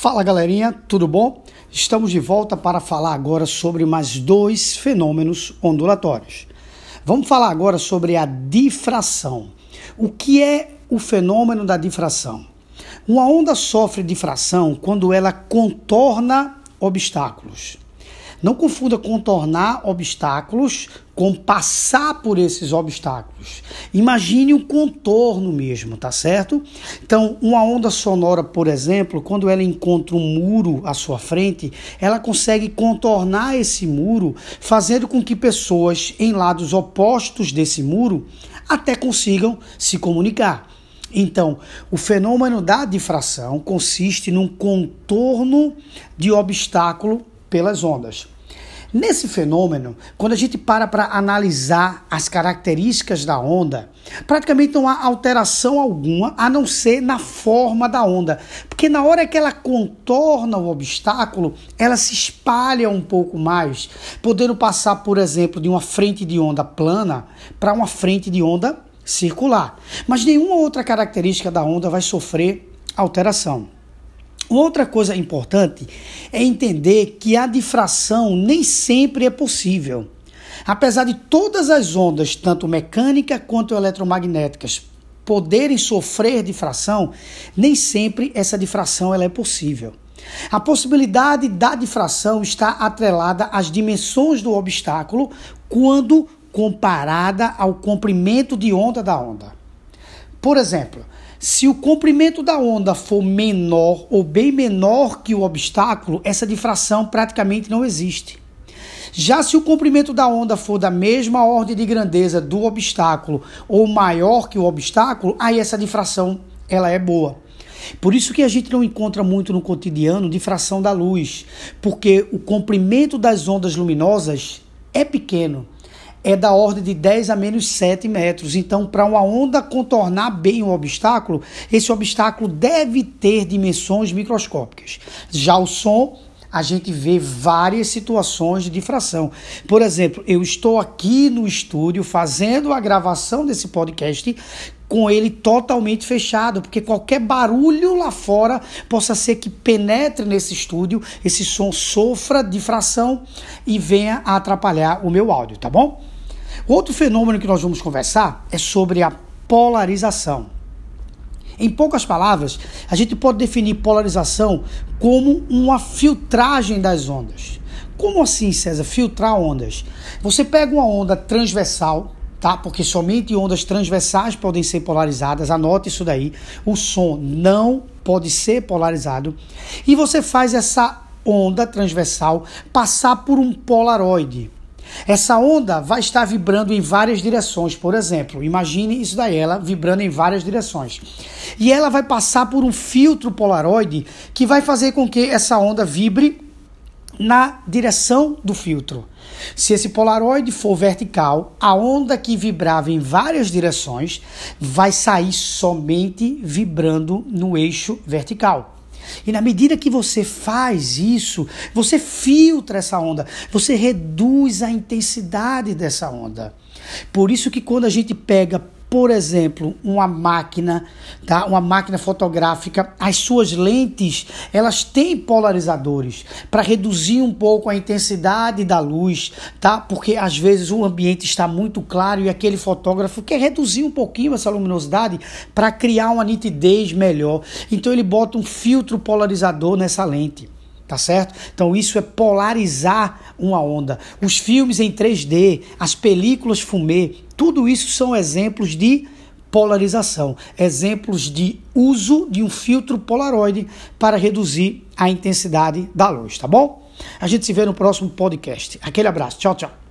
Fala galerinha, tudo bom? Estamos de volta para falar agora sobre mais dois fenômenos ondulatórios. Vamos falar agora sobre a difração. O que é o fenômeno da difração? Uma onda sofre difração quando ela contorna obstáculos. Não confunda contornar obstáculos com passar por esses obstáculos. Imagine um contorno mesmo, tá certo? Então, uma onda sonora, por exemplo, quando ela encontra um muro à sua frente, ela consegue contornar esse muro, fazendo com que pessoas em lados opostos desse muro até consigam se comunicar. Então, o fenômeno da difração consiste num contorno de obstáculo pelas ondas. Nesse fenômeno, quando a gente para para analisar as características da onda, praticamente não há alteração alguma a não ser na forma da onda. Porque na hora que ela contorna o obstáculo, ela se espalha um pouco mais, podendo passar, por exemplo, de uma frente de onda plana para uma frente de onda circular. Mas nenhuma outra característica da onda vai sofrer alteração. Outra coisa importante é entender que a difração nem sempre é possível. Apesar de todas as ondas, tanto mecânica quanto eletromagnéticas, poderem sofrer difração, nem sempre essa difração ela é possível. A possibilidade da difração está atrelada às dimensões do obstáculo quando comparada ao comprimento de onda da onda. Por exemplo, se o comprimento da onda for menor ou bem menor que o obstáculo, essa difração praticamente não existe. Já se o comprimento da onda for da mesma ordem de grandeza do obstáculo ou maior que o obstáculo, aí essa difração ela é boa. Por isso que a gente não encontra muito no cotidiano difração da luz, porque o comprimento das ondas luminosas é pequeno é da ordem de 10 a menos 7 metros. Então, para uma onda contornar bem o obstáculo, esse obstáculo deve ter dimensões microscópicas. Já o som a gente vê várias situações de difração. Por exemplo, eu estou aqui no estúdio fazendo a gravação desse podcast com ele totalmente fechado, porque qualquer barulho lá fora possa ser que penetre nesse estúdio, esse som sofra difração e venha a atrapalhar o meu áudio, tá bom? Outro fenômeno que nós vamos conversar é sobre a polarização. Em poucas palavras, a gente pode definir polarização como uma filtragem das ondas. Como assim, César? Filtrar ondas. Você pega uma onda transversal, tá? Porque somente ondas transversais podem ser polarizadas. Anote isso daí. O som não pode ser polarizado. E você faz essa onda transversal passar por um polaroide. Essa onda vai estar vibrando em várias direções. Por exemplo, imagine isso daí, ela vibrando em várias direções. E ela vai passar por um filtro polaroide que vai fazer com que essa onda vibre na direção do filtro. Se esse polaroide for vertical, a onda que vibrava em várias direções vai sair somente vibrando no eixo vertical. E na medida que você faz isso, você filtra essa onda, você reduz a intensidade dessa onda. Por isso que quando a gente pega por exemplo, uma máquina, tá? Uma máquina fotográfica, as suas lentes, elas têm polarizadores para reduzir um pouco a intensidade da luz, tá? Porque às vezes o ambiente está muito claro e aquele fotógrafo quer reduzir um pouquinho essa luminosidade para criar uma nitidez melhor. Então ele bota um filtro polarizador nessa lente tá certo? Então isso é polarizar uma onda. Os filmes em 3D, as películas fumê, tudo isso são exemplos de polarização, exemplos de uso de um filtro polaroide para reduzir a intensidade da luz, tá bom? A gente se vê no próximo podcast. Aquele abraço. Tchau, tchau.